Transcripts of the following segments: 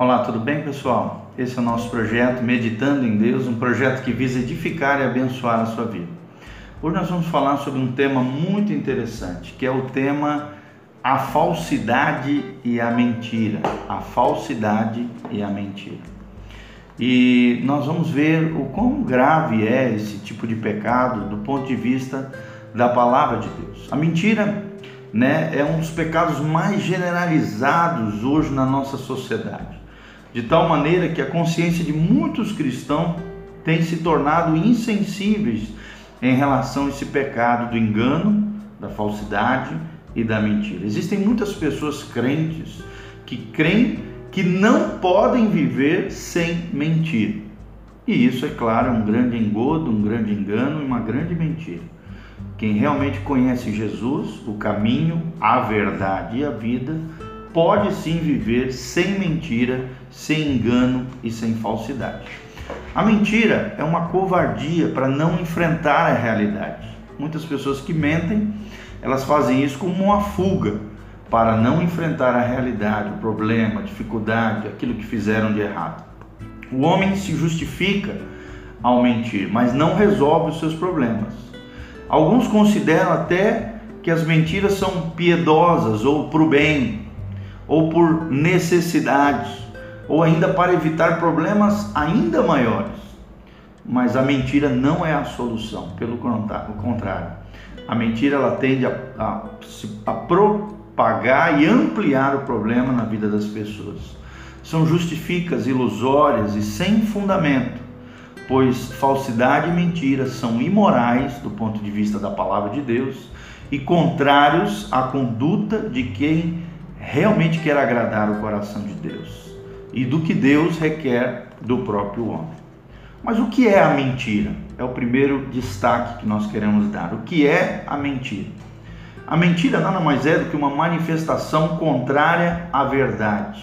Olá, tudo bem, pessoal? Esse é o nosso projeto Meditando em Deus, um projeto que visa edificar e abençoar a sua vida. Hoje nós vamos falar sobre um tema muito interessante, que é o tema a falsidade e a mentira. A falsidade e a mentira. E nós vamos ver o quão grave é esse tipo de pecado do ponto de vista da palavra de Deus. A mentira né, é um dos pecados mais generalizados hoje na nossa sociedade de tal maneira que a consciência de muitos cristãos tem se tornado insensíveis em relação a esse pecado do engano, da falsidade e da mentira. Existem muitas pessoas crentes que creem que não podem viver sem mentir. E isso, é claro, é um grande engodo, um grande engano e uma grande mentira. Quem realmente conhece Jesus, o caminho, a verdade e a vida, pode sim viver sem mentira, sem engano e sem falsidade. A mentira é uma covardia para não enfrentar a realidade. Muitas pessoas que mentem, elas fazem isso como uma fuga para não enfrentar a realidade, o problema, a dificuldade, aquilo que fizeram de errado. O homem se justifica ao mentir, mas não resolve os seus problemas. Alguns consideram até que as mentiras são piedosas ou para o bem, ou por necessidade, ou ainda para evitar problemas ainda maiores. Mas a mentira não é a solução, pelo contrário. A mentira ela tende a, a, a propagar e ampliar o problema na vida das pessoas. São justificas ilusórias e sem fundamento, pois falsidade e mentira são imorais do ponto de vista da palavra de Deus e contrários à conduta de quem realmente quer agradar o coração de Deus e do que Deus requer do próprio homem. Mas o que é a mentira? É o primeiro destaque que nós queremos dar. O que é a mentira? A mentira nada mais é do que uma manifestação contrária à verdade,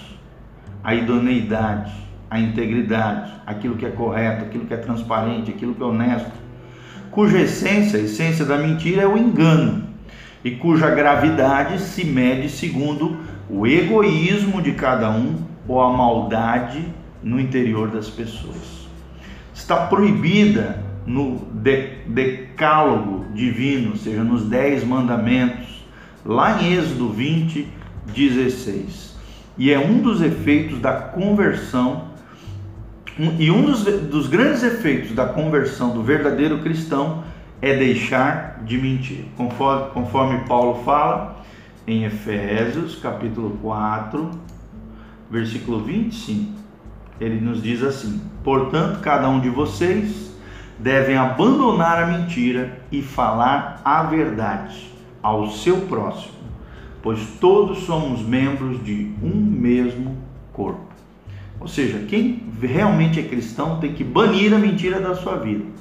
à idoneidade, à integridade, aquilo que é correto, aquilo que é transparente, aquilo que é honesto, cuja essência, a essência da mentira é o engano e cuja gravidade se mede segundo o egoísmo de cada um ou a maldade no interior das pessoas. Está proibida no decálogo divino, ou seja, nos dez mandamentos, lá em Êxodo 20, 16. E é um dos efeitos da conversão, e um dos, dos grandes efeitos da conversão do verdadeiro cristão é deixar de mentir. Conforme, conforme Paulo fala em Efésios, capítulo 4, versículo 25, ele nos diz assim: Portanto, cada um de vocês devem abandonar a mentira e falar a verdade ao seu próximo, pois todos somos membros de um mesmo corpo. Ou seja, quem realmente é cristão tem que banir a mentira da sua vida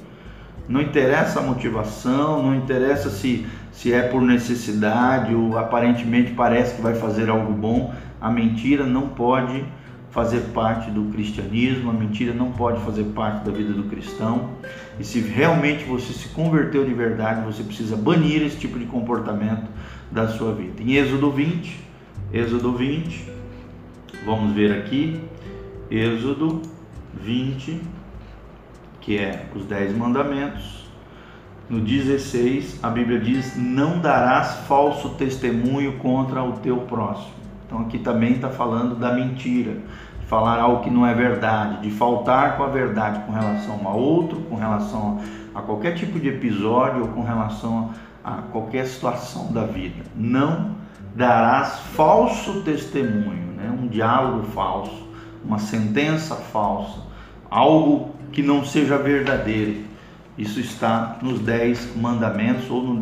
não interessa a motivação, não interessa se, se é por necessidade ou aparentemente parece que vai fazer algo bom. A mentira não pode fazer parte do cristianismo, a mentira não pode fazer parte da vida do cristão. E se realmente você se converteu de verdade, você precisa banir esse tipo de comportamento da sua vida. Em Êxodo 20, Êxodo 20, vamos ver aqui, Êxodo 20, que é os dez mandamentos. No 16, a Bíblia diz: Não darás falso testemunho contra o teu próximo. Então, aqui também está falando da mentira, de falar algo que não é verdade, de faltar com a verdade com relação a outro, com relação a qualquer tipo de episódio ou com relação a qualquer situação da vida. Não darás falso testemunho, né? um diálogo falso, uma sentença falsa, algo que não seja verdadeiro. Isso está nos dez mandamentos ou no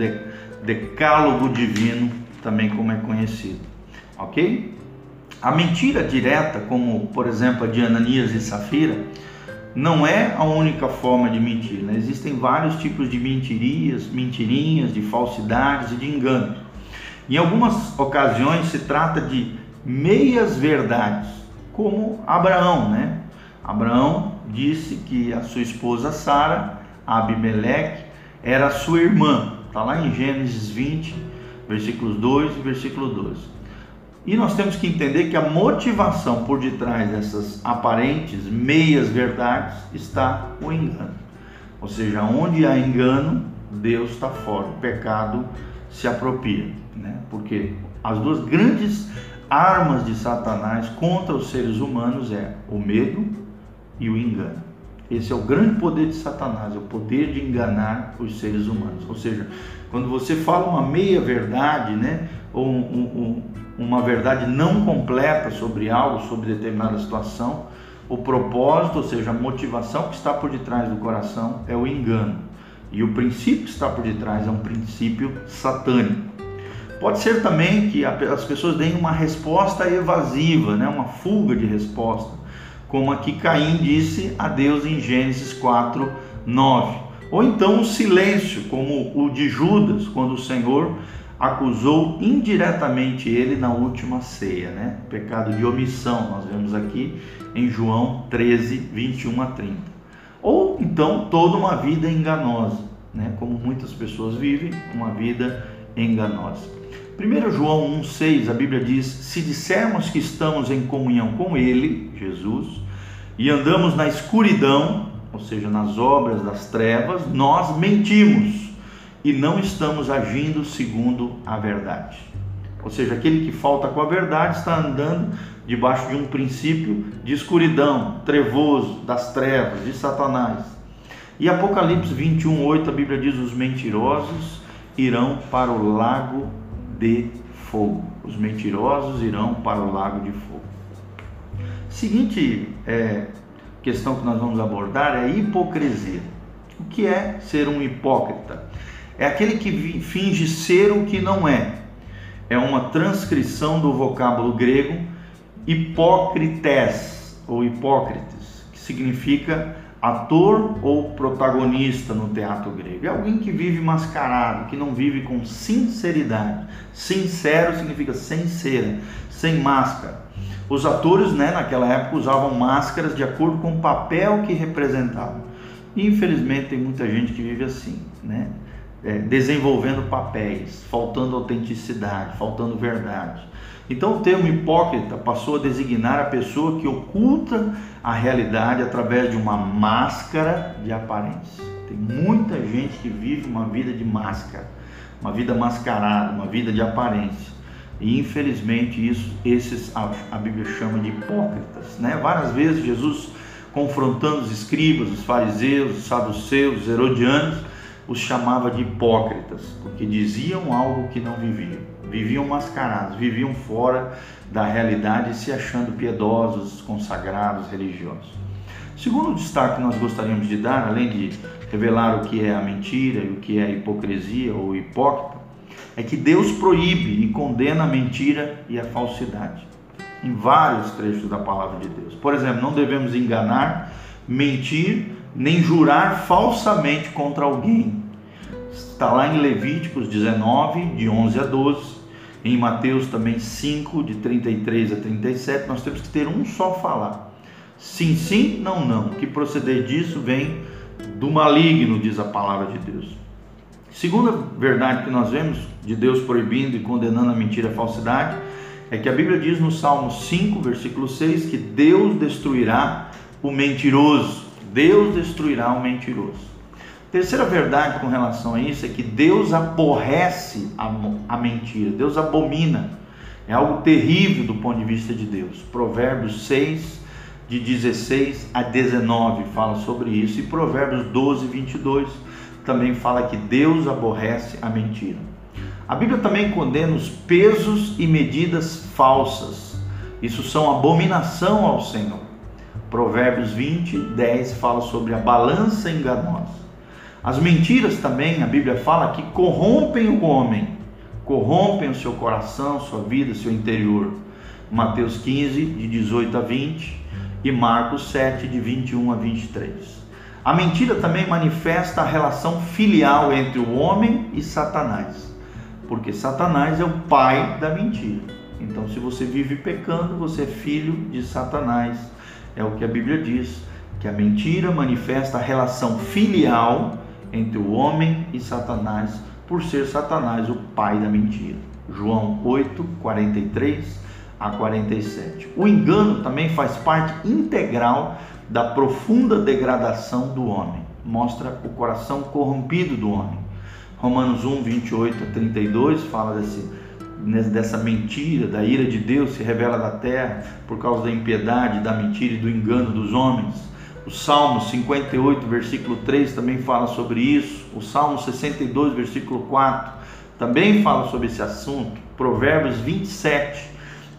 decálogo divino, também como é conhecido. Ok? A mentira direta, como por exemplo a de Ananias e Safira, não é a única forma de mentir. Né? Existem vários tipos de mentirias, mentirinhas, de falsidades e de enganos. Em algumas ocasiões se trata de meias verdades, como Abraão, né? Abraão disse que a sua esposa Sara, Abimeleque, era sua irmã. Está lá em Gênesis 20, versículos 2 e versículo 12. E nós temos que entender que a motivação por detrás dessas aparentes meias verdades está o engano. Ou seja, onde há engano, Deus está fora, o pecado se apropria, né? Porque as duas grandes armas de Satanás contra os seres humanos é o medo e o engano. Esse é o grande poder de Satanás, é o poder de enganar os seres humanos. Ou seja, quando você fala uma meia verdade, né, ou um, um, uma verdade não completa sobre algo, sobre determinada situação, o propósito, ou seja, a motivação que está por detrás do coração é o engano. E o princípio que está por detrás é um princípio satânico. Pode ser também que as pessoas deem uma resposta evasiva, né? uma fuga de resposta, como aqui Caim disse a Deus em Gênesis 4, 9. Ou então o silêncio, como o de Judas, quando o Senhor acusou indiretamente ele na última ceia, né? Pecado de omissão, nós vemos aqui em João 13, 21 a 30. Ou então toda uma vida enganosa, né? Como muitas pessoas vivem, uma vida enganosa. 1 João 1,6 a Bíblia diz: Se dissermos que estamos em comunhão com Ele, Jesus, e andamos na escuridão, ou seja, nas obras das trevas, nós mentimos e não estamos agindo segundo a verdade. Ou seja, aquele que falta com a verdade está andando debaixo de um princípio de escuridão, trevoso, das trevas, de Satanás. E Apocalipse 21, 8, a Bíblia diz: os mentirosos irão para o lago de fogo. Os mentirosos irão para o lago de fogo. Seguinte é, questão que nós vamos abordar é hipocrisia. O que é ser um hipócrita? É aquele que finge ser o que não é. É uma transcrição do vocábulo grego hipócrites ou hipócrites, que significa ator ou protagonista no teatro grego. É alguém que vive mascarado, que não vive com sinceridade. Sincero significa sem cera, sem máscara. Os atores, né, naquela época usavam máscaras de acordo com o papel que representavam. E, infelizmente tem muita gente que vive assim, né? É, desenvolvendo papéis, faltando autenticidade, faltando verdade. Então o termo hipócrita passou a designar a pessoa que oculta a realidade através de uma máscara de aparência. Tem muita gente que vive uma vida de máscara, uma vida mascarada, uma vida de aparência. E infelizmente isso, esses a, a Bíblia chama de hipócritas, né? Várias vezes Jesus confrontando os escribas, os fariseus, os saduceus, os herodianos, os chamava de hipócritas, porque diziam algo que não viviam viviam mascarados, viviam fora da realidade, se achando piedosos, consagrados, religiosos. Segundo destaque que nós gostaríamos de dar, além de revelar o que é a mentira e o que é a hipocrisia ou hipócrita, é que Deus proíbe e condena a mentira e a falsidade. Em vários trechos da palavra de Deus. Por exemplo, não devemos enganar, mentir, nem jurar falsamente contra alguém. Está lá em Levíticos 19, de 11 a 12, em Mateus também 5, de 33 a 37, nós temos que ter um só falar. Sim, sim, não, não. Que proceder disso vem do maligno, diz a palavra de Deus. Segunda verdade que nós vemos de Deus proibindo e condenando a mentira e a falsidade é que a Bíblia diz no Salmo 5, versículo 6, que Deus destruirá o mentiroso. Deus destruirá o mentiroso. Terceira verdade com relação a isso é que Deus aborrece a, a mentira, Deus abomina. É algo terrível do ponto de vista de Deus. Provérbios 6, de 16 a 19 fala sobre isso, e Provérbios 12, 22 também fala que Deus aborrece a mentira. A Bíblia também condena os pesos e medidas falsas. Isso são abominação ao Senhor. Provérbios 20, 10 fala sobre a balança enganosa. As mentiras também, a Bíblia fala que corrompem o homem, corrompem o seu coração, sua vida, seu interior. Mateus 15, de 18 a 20 e Marcos 7, de 21 a 23. A mentira também manifesta a relação filial entre o homem e Satanás, porque Satanás é o pai da mentira. Então, se você vive pecando, você é filho de Satanás. É o que a Bíblia diz, que a mentira manifesta a relação filial entre o homem e Satanás, por ser Satanás o pai da mentira. João 8, 43 a 47. O engano também faz parte integral da profunda degradação do homem. Mostra o coração corrompido do homem. Romanos 1, 28 a 32 fala desse, dessa mentira, da ira de Deus se revela da terra por causa da impiedade, da mentira e do engano dos homens. O Salmo 58, versículo 3 também fala sobre isso. O Salmo 62, versículo 4 também fala sobre esse assunto. Provérbios 27,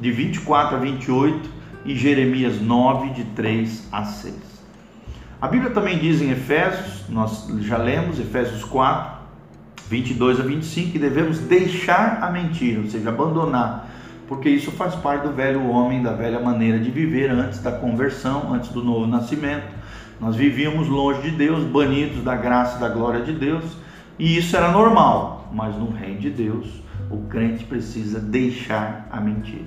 de 24 a 28 e Jeremias 9, de 3 a 6. A Bíblia também diz em Efésios, nós já lemos Efésios 4, 22 a 25, que devemos deixar a mentira, ou seja, abandonar, porque isso faz parte do velho homem, da velha maneira de viver antes da conversão, antes do novo nascimento. Nós vivíamos longe de Deus, banidos da graça e da glória de Deus, e isso era normal, mas no reino de Deus, o crente precisa deixar a mentira.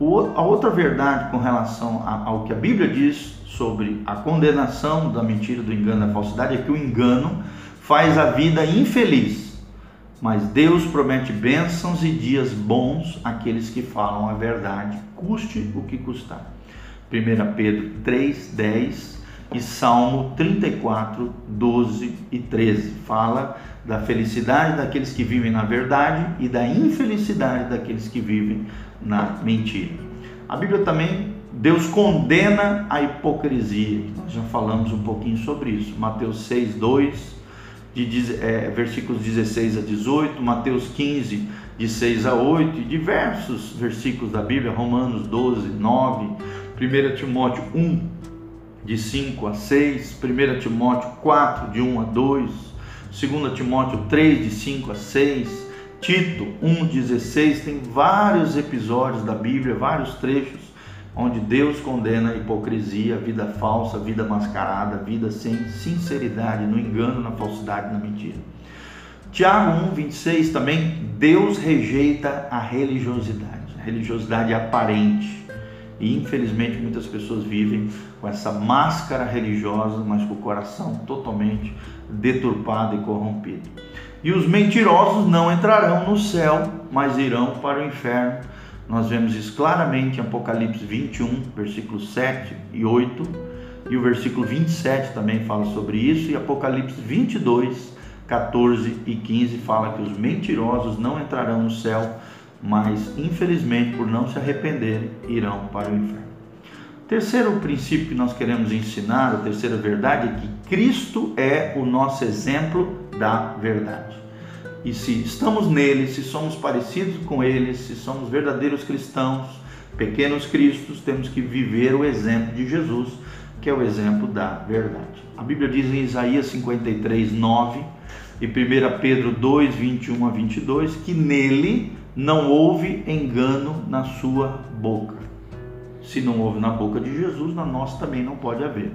a outra verdade com relação ao que a Bíblia diz sobre a condenação da mentira, do engano, da falsidade, é que o engano faz a vida infeliz, mas Deus promete bênçãos e dias bons àqueles que falam a verdade, custe o que custar. 1 Pedro 3, 10 e Salmo 34, 12 e 13 fala da felicidade daqueles que vivem na verdade e da infelicidade daqueles que vivem na mentira. A Bíblia também Deus condena a hipocrisia. Nós já falamos um pouquinho sobre isso. Mateus 6, 2 de é, versículos 16 a 18, Mateus 15, de 6 a 8, e diversos versículos da Bíblia, Romanos 12, 9, 1 Timóteo 1, de 5 a 6, 1 Timóteo 4, de 1 a 2, 2 Timóteo 3, de 5 a 6, Tito 1, 16, tem vários episódios da Bíblia, vários trechos onde Deus condena a hipocrisia, a vida falsa, a vida mascarada, a vida sem sinceridade, no engano, na falsidade, na mentira. Tiago 1, 26 também, Deus rejeita a religiosidade, a religiosidade aparente. E infelizmente muitas pessoas vivem com essa máscara religiosa, mas com o coração totalmente deturpado e corrompido. E os mentirosos não entrarão no céu, mas irão para o inferno nós vemos isso claramente em Apocalipse 21, versículos 7 e 8, e o versículo 27 também fala sobre isso, e Apocalipse 22, 14 e 15 fala que os mentirosos não entrarão no céu, mas infelizmente por não se arrependerem irão para o inferno. Terceiro princípio que nós queremos ensinar, a terceira verdade, é que Cristo é o nosso exemplo da verdade. E se estamos nele, se somos parecidos com ele, se somos verdadeiros cristãos, pequenos cristos, temos que viver o exemplo de Jesus, que é o exemplo da verdade. A Bíblia diz em Isaías 53, 9 e 1 Pedro 2, 21 a 22 que nele não houve engano na sua boca. Se não houve na boca de Jesus, na nossa também não pode haver.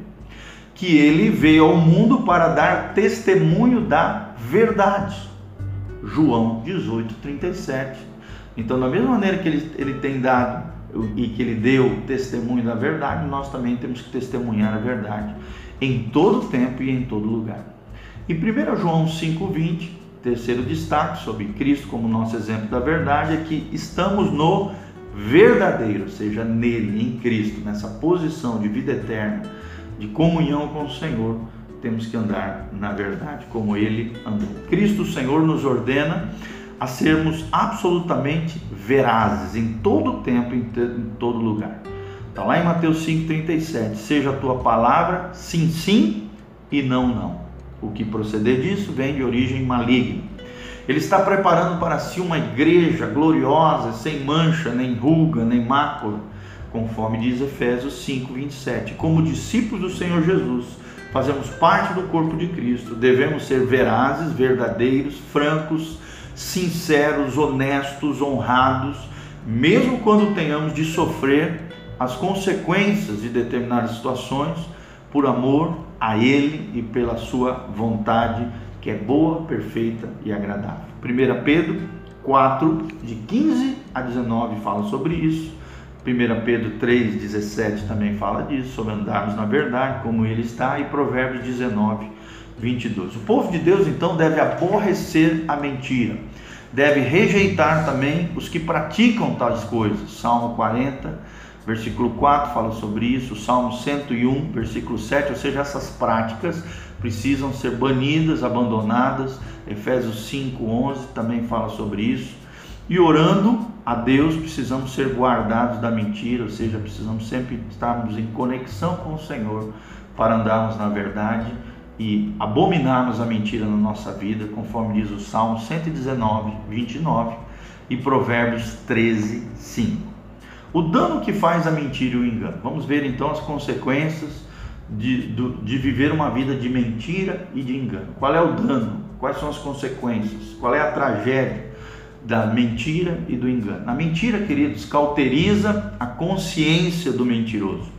Que ele veio ao mundo para dar testemunho da verdade. João 18, 37. Então, da mesma maneira que ele, ele tem dado e que ele deu testemunho da verdade, nós também temos que testemunhar a verdade em todo tempo e em todo lugar. E 1 João 5,20, terceiro destaque sobre Cristo como nosso exemplo da verdade, é que estamos no verdadeiro, ou seja, nele, em Cristo, nessa posição de vida eterna, de comunhão com o Senhor temos que andar na verdade, como ele andou. Cristo, Senhor, nos ordena a sermos absolutamente verazes em todo tempo, em, todo lugar. Está lá em Mateus 5,37. Seja a tua palavra sim, sim e não, não. O que proceder disso vem de origem maligna. Ele está preparando para si uma igreja gloriosa, sem mancha, nem ruga, nem mácula, conforme diz Efésios 5:27. Como discípulos do Senhor Jesus, fazemos parte do corpo de Cristo, devemos ser verazes, verdadeiros, francos, sinceros, honestos, honrados, mesmo quando tenhamos de sofrer as consequências de determinadas situações, por amor a Ele e pela Sua vontade, que é boa, perfeita e agradável. 1 Pedro 4, de 15 a 19, fala sobre isso. 1 Pedro 3,17 também fala disso, sobre andarmos na verdade, como ele está, e Provérbios 19, 22. O povo de Deus então deve aborrecer a mentira. deve rejeitar também os que praticam tais coisas. Salmo 40, versículo 4 fala sobre isso, Salmo 101, versículo 7, ou seja, essas práticas precisam ser banidas, abandonadas. Efésios 5, 11 também fala sobre isso. E orando a Deus, precisamos ser guardados da mentira, ou seja, precisamos sempre estarmos em conexão com o Senhor para andarmos na verdade e abominarmos a mentira na nossa vida, conforme diz o Salmo 119, 29 e Provérbios 13, 5. O dano que faz a mentira e o engano. Vamos ver então as consequências de, de viver uma vida de mentira e de engano. Qual é o dano? Quais são as consequências? Qual é a tragédia da mentira e do engano? A mentira, queridos, cauteriza a consciência do mentiroso,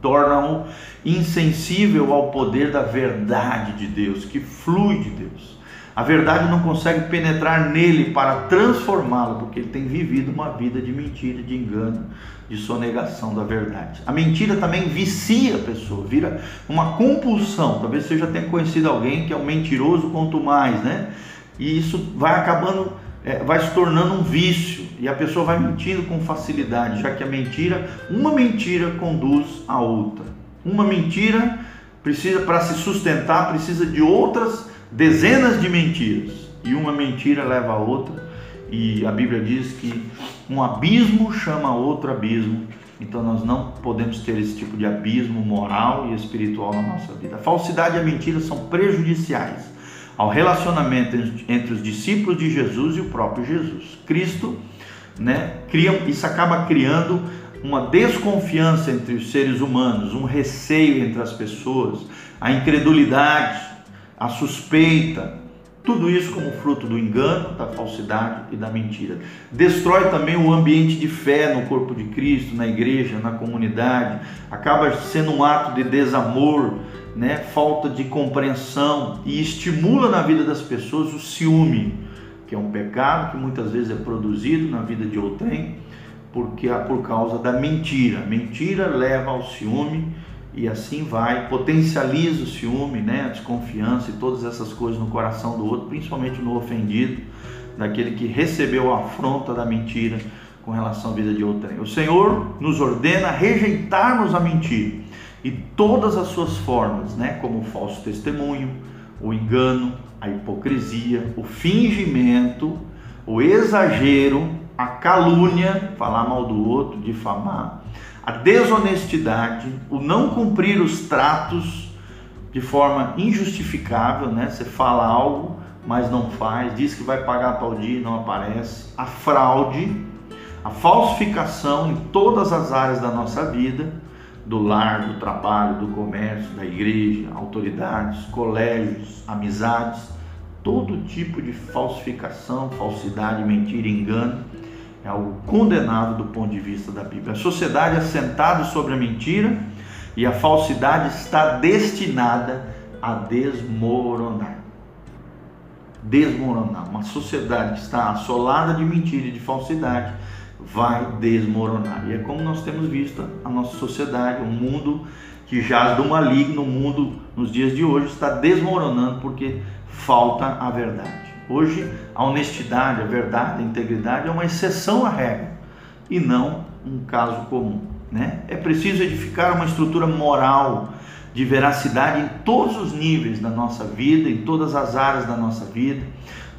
torna-o insensível ao poder da verdade de Deus, que flui de Deus. A verdade não consegue penetrar nele para transformá-lo, porque ele tem vivido uma vida de mentira, de engano, de sonegação da verdade. A mentira também vicia a pessoa, vira uma compulsão. Talvez você já tenha conhecido alguém que é um mentiroso quanto mais, né? E isso vai acabando, é, vai se tornando um vício e a pessoa vai mentindo com facilidade, já que a mentira, uma mentira conduz a outra. Uma mentira precisa para se sustentar precisa de outras dezenas de mentiras e uma mentira leva a outra e a Bíblia diz que um abismo chama outro abismo. Então nós não podemos ter esse tipo de abismo moral e espiritual na nossa vida. A falsidade e a mentira são prejudiciais ao relacionamento entre os discípulos de Jesus e o próprio Jesus. Cristo, né, cria, isso acaba criando uma desconfiança entre os seres humanos, um receio entre as pessoas, a incredulidade, a suspeita, tudo isso como fruto do engano, da falsidade e da mentira. Destrói também o ambiente de fé no corpo de Cristo, na igreja, na comunidade. Acaba sendo um ato de desamor, né? falta de compreensão e estimula na vida das pessoas o ciúme, que é um pecado que muitas vezes é produzido na vida de outrem porque por causa da mentira. Mentira leva ao ciúme e assim vai, potencializa o ciúme, né, a desconfiança e todas essas coisas no coração do outro, principalmente no ofendido, daquele que recebeu a afronta da mentira com relação à vida de outrem. O Senhor nos ordena rejeitarmos a mentira e todas as suas formas, né, como o falso testemunho, o engano, a hipocrisia, o fingimento, o exagero, a calúnia, falar mal do outro, difamar, a desonestidade, o não cumprir os tratos de forma injustificável, né? Você fala algo, mas não faz, diz que vai pagar tal dia e não aparece, a fraude, a falsificação em todas as áreas da nossa vida, do lar, do trabalho, do comércio, da igreja, autoridades, colégios, amizades, todo tipo de falsificação, falsidade, mentira, engano é algo condenado do ponto de vista da Bíblia. A sociedade assentada sobre a mentira e a falsidade está destinada a desmoronar. Desmoronar. Uma sociedade que está assolada de mentira e de falsidade vai desmoronar. E é como nós temos visto a nossa sociedade, um mundo que jaz do maligno, o mundo nos dias de hoje está desmoronando porque falta a verdade. Hoje, a honestidade, a verdade, a integridade é uma exceção à regra e não um caso comum. Né? É preciso edificar uma estrutura moral de veracidade em todos os níveis da nossa vida, em todas as áreas da nossa vida,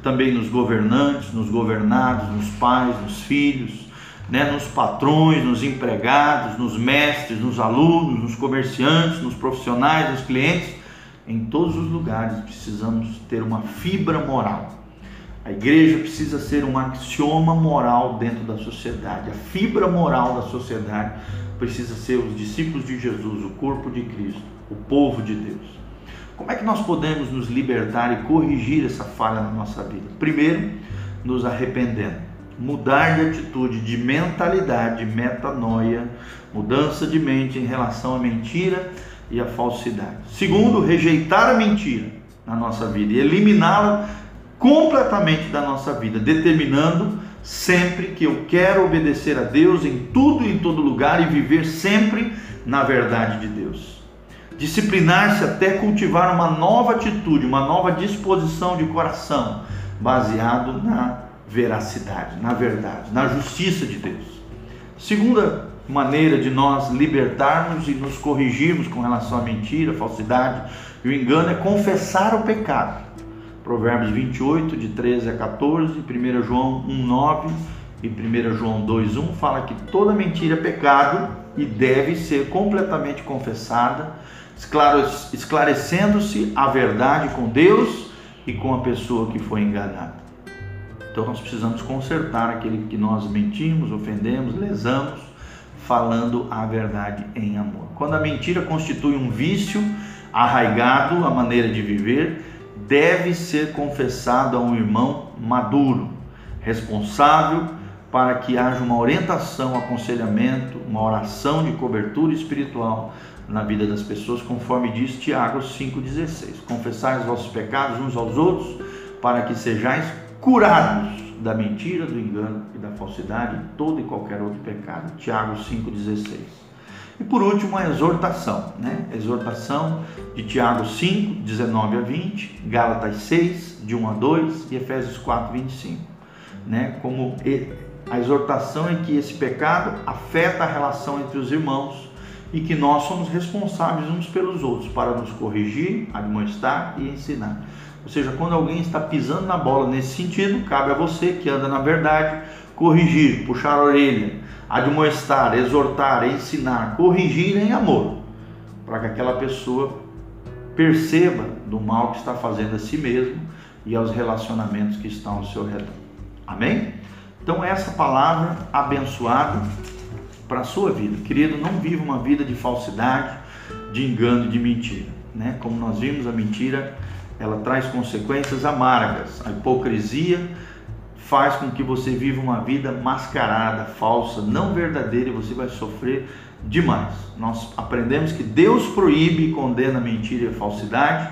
também nos governantes, nos governados, nos pais, nos filhos, né? nos patrões, nos empregados, nos mestres, nos alunos, nos comerciantes, nos profissionais, nos clientes. Em todos os lugares precisamos ter uma fibra moral a igreja precisa ser um axioma moral dentro da sociedade. A fibra moral da sociedade precisa ser os discípulos de Jesus, o corpo de Cristo, o povo de Deus. Como é que nós podemos nos libertar e corrigir essa falha na nossa vida? Primeiro, nos arrependendo, mudar de atitude, de mentalidade, metanoia, mudança de mente em relação à mentira e à falsidade. Segundo, rejeitar a mentira na nossa vida e eliminá-la completamente da nossa vida, determinando sempre que eu quero obedecer a Deus em tudo e em todo lugar e viver sempre na verdade de Deus. Disciplinar-se até cultivar uma nova atitude, uma nova disposição de coração, baseado na veracidade, na verdade, na justiça de Deus. Segunda maneira de nós libertarmos e nos corrigirmos com relação à mentira, falsidade e o engano é confessar o pecado. Provérbios 28, de 13 a 14, 1 João 1, 9 e 1 João 2, 1 fala que toda mentira é pecado e deve ser completamente confessada, esclarecendo-se a verdade com Deus e com a pessoa que foi enganada. Então nós precisamos consertar aquele que nós mentimos, ofendemos, lesamos, falando a verdade em amor. Quando a mentira constitui um vício arraigado, a maneira de viver, deve ser confessado a um irmão maduro, responsável, para que haja uma orientação, aconselhamento, uma oração de cobertura espiritual na vida das pessoas, conforme diz Tiago 5,16. Confessai os vossos pecados uns aos outros, para que sejais curados da mentira, do engano e da falsidade, todo e qualquer outro pecado. Tiago 5,16. E por último, a exortação, né? Exortação de Tiago 5, 19 a 20, Gálatas 6, de 1 a 2 e Efésios 4, 25. Né? Como a exortação é que esse pecado afeta a relação entre os irmãos e que nós somos responsáveis uns pelos outros para nos corrigir, admoestar e ensinar. Ou seja, quando alguém está pisando na bola nesse sentido, cabe a você que anda na verdade corrigir, puxar a orelha, admoestar, exortar, ensinar, corrigir em amor, para que aquela pessoa perceba do mal que está fazendo a si mesmo e aos relacionamentos que estão ao seu redor. Amém? Então, essa palavra abençoada para a sua vida. Querido, não viva uma vida de falsidade, de engano de mentira. Né? Como nós vimos, a mentira ela traz consequências amargas. A hipocrisia faz com que você viva uma vida mascarada, falsa, não verdadeira e você vai sofrer demais. Nós aprendemos que Deus proíbe e condena a mentira e a falsidade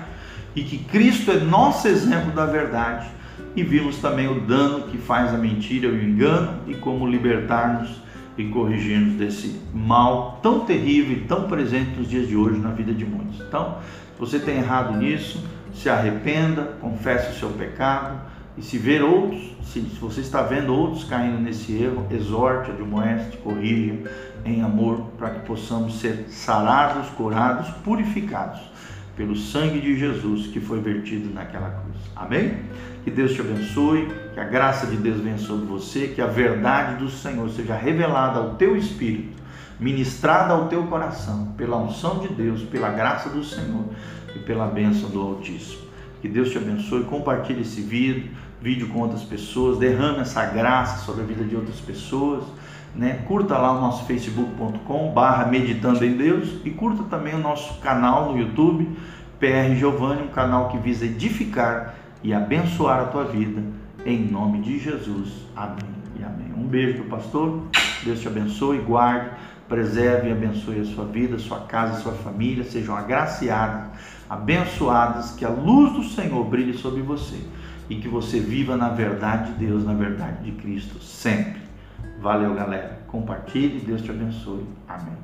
e que Cristo é nosso exemplo da verdade. E vimos também o dano que faz a mentira e o engano e como libertar-nos e corrigir-nos desse mal tão terrível e tão presente nos dias de hoje na vida de muitos. Então, se você tem errado nisso, se arrependa, confesse o seu pecado e se ver outros, se você está vendo outros caindo nesse erro, exorte, admoeste, corrija em amor para que possamos ser sarados, curados, purificados pelo sangue de Jesus que foi vertido naquela cruz. Amém? Que Deus te abençoe, que a graça de Deus venha sobre você, que a verdade do Senhor seja revelada ao teu espírito, ministrada ao teu coração, pela unção de Deus, pela graça do Senhor e pela bênção do Altíssimo. Que Deus te abençoe, compartilhe esse vídeo, vídeo com outras pessoas, derrame essa graça sobre a vida de outras pessoas. Né? Curta lá o nosso facebook.com barra meditando em Deus e curta também o nosso canal no YouTube, PR Giovanni, um canal que visa edificar e abençoar a tua vida, em nome de Jesus. Amém e amém. Um beijo do pastor, Deus te abençoe, guarde, preserve e abençoe a sua vida, sua casa, sua família, sejam agraciadas abençoadas, que a luz do Senhor brilhe sobre você e que você viva na verdade de Deus, na verdade de Cristo, sempre. Valeu, galera. Compartilhe, Deus te abençoe. Amém.